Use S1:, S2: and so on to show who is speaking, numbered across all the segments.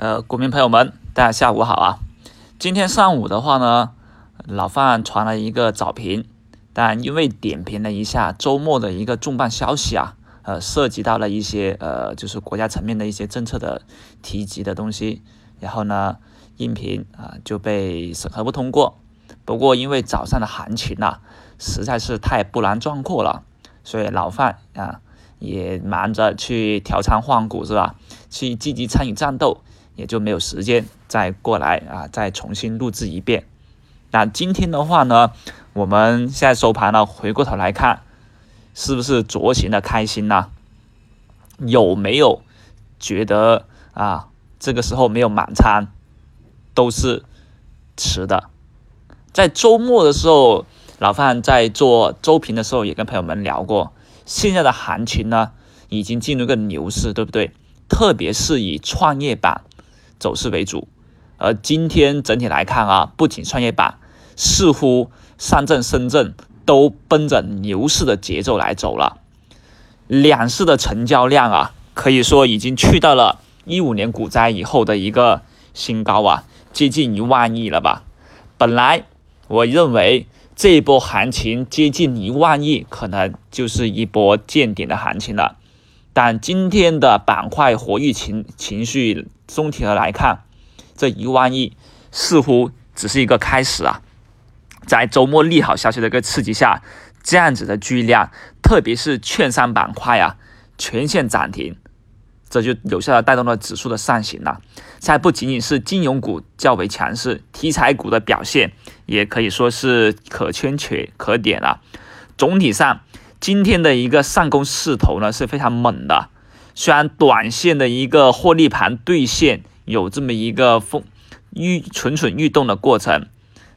S1: 呃，股民朋友们，大家下午好啊！今天上午的话呢，老范传了一个早评，但因为点评了一下周末的一个重磅消息啊，呃，涉及到了一些呃，就是国家层面的一些政策的提及的东西，然后呢，音频啊就被审核不通过。不过因为早上的行情呐，实在是太波澜壮阔了，所以老范啊也忙着去调仓换股是吧？去积极参与战斗。也就没有时间再过来啊，再重新录制一遍。那今天的话呢，我们现在收盘了，回过头来看，是不是酌情的开心呢？有没有觉得啊，这个时候没有满仓都是迟的？在周末的时候，老范在做周评的时候也跟朋友们聊过，现在的行情呢，已经进入个牛市，对不对？特别是以创业板。走势为主，而今天整体来看啊，不仅创业板，似乎上证、深圳都奔着牛市的节奏来走了。两市的成交量啊，可以说已经去到了一五年股灾以后的一个新高啊，接近一万亿了吧？本来我认为这一波行情接近一万亿，可能就是一波见顶的行情了。但今天的板块活跃情情绪，总体的来看，这一万亿似乎只是一个开始啊！在周末利好消息的一个刺激下，这样子的巨量，特别是券商板块啊，全线涨停，这就有效的带动了指数的上行了。现在不仅仅是金融股较为强势，题材股的表现也可以说是可圈且可点了。总体上。今天的一个上攻势头呢是非常猛的，虽然短线的一个获利盘兑现有这么一个风欲蠢蠢欲动的过程，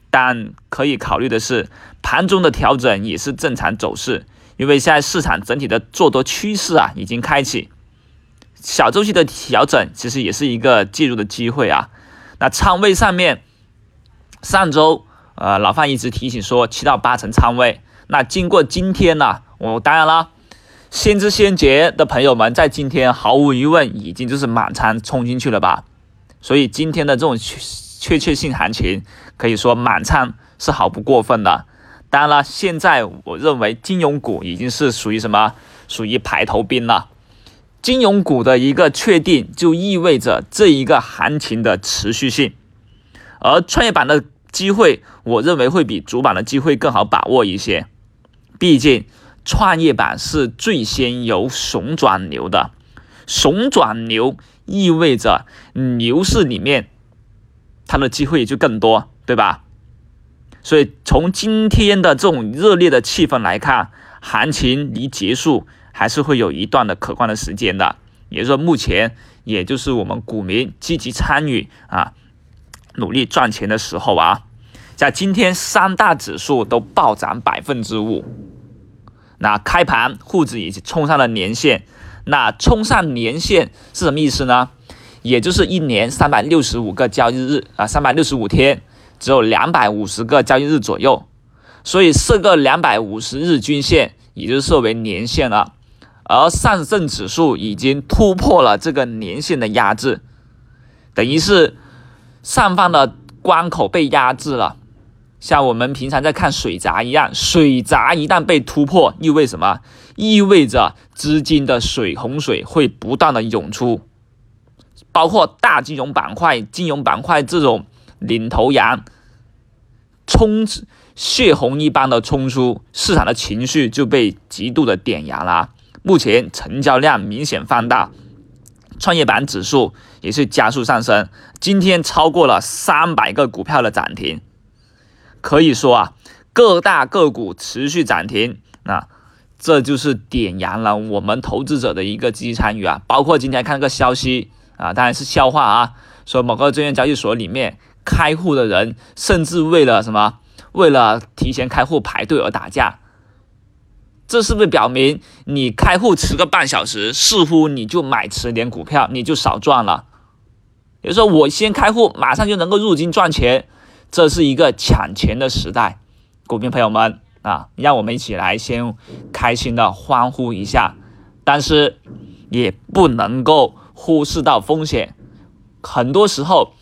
S1: 但可以考虑的是，盘中的调整也是正常走势，因为现在市场整体的做多趋势啊已经开启，小周期的调整其实也是一个介入的机会啊。那仓位上面，上周呃老范一直提醒说七到八成仓位，那经过今天呢？我当然了，先知先觉的朋友们在今天毫无疑问已经就是满仓冲进去了吧，所以今天的这种确确性行情可以说满仓是毫不过分的。当然了，现在我认为金融股已经是属于什么？属于排头兵了。金融股的一个确定就意味着这一个行情的持续性，而创业板的机会，我认为会比主板的机会更好把握一些，毕竟。创业板是最先由熊转牛的，熊转牛意味着牛市里面它的机会就更多，对吧？所以从今天的这种热烈的气氛来看，行情离结束还是会有一段的可观的时间的。也就是说，目前也就是我们股民积极参与啊，努力赚钱的时候啊。在今天三大指数都暴涨百分之五。那开盘沪指已经冲上了年线，那冲上年线是什么意思呢？也就是一年三百六十五个交易日啊，三百六十五天，只有两百五十个交易日左右，所以设个两百五十日均线，也就设为年线了。而上证指数已经突破了这个年线的压制，等于是上方的关口被压制了。像我们平常在看水闸一样，水闸一旦被突破，意味什么？意味着资金的水洪水会不断的涌出，包括大金融板块、金融板块这种领头羊，冲血红一般的冲出，市场的情绪就被极度的点燃了。目前成交量明显放大，创业板指数也是加速上升，今天超过了三百个股票的涨停。可以说啊，各大个股持续涨停，那这就是点燃了我们投资者的一个积极参与啊。包括今天看个消息啊，当然是笑话啊，说某个证券交易所里面开户的人，甚至为了什么，为了提前开户排队而打架。这是不是表明你开户迟个半小时，似乎你就买迟点股票，你就少赚了？也就是说，我先开户，马上就能够入金赚钱。这是一个抢钱的时代，股民朋友们啊，让我们一起来先开心的欢呼一下，但是也不能够忽视到风险，很多时候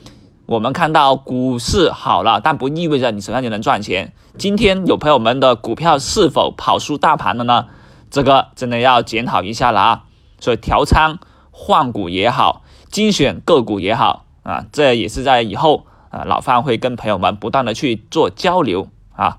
S1: 我们看到股市好了，但不意味着你手上就能赚钱。今天有朋友们的股票是否跑输大盘了呢？这个真的要检讨一下了啊！所以调仓换股也好，精选个股也好啊，这也是在以后啊，老范会跟朋友们不断的去做交流啊。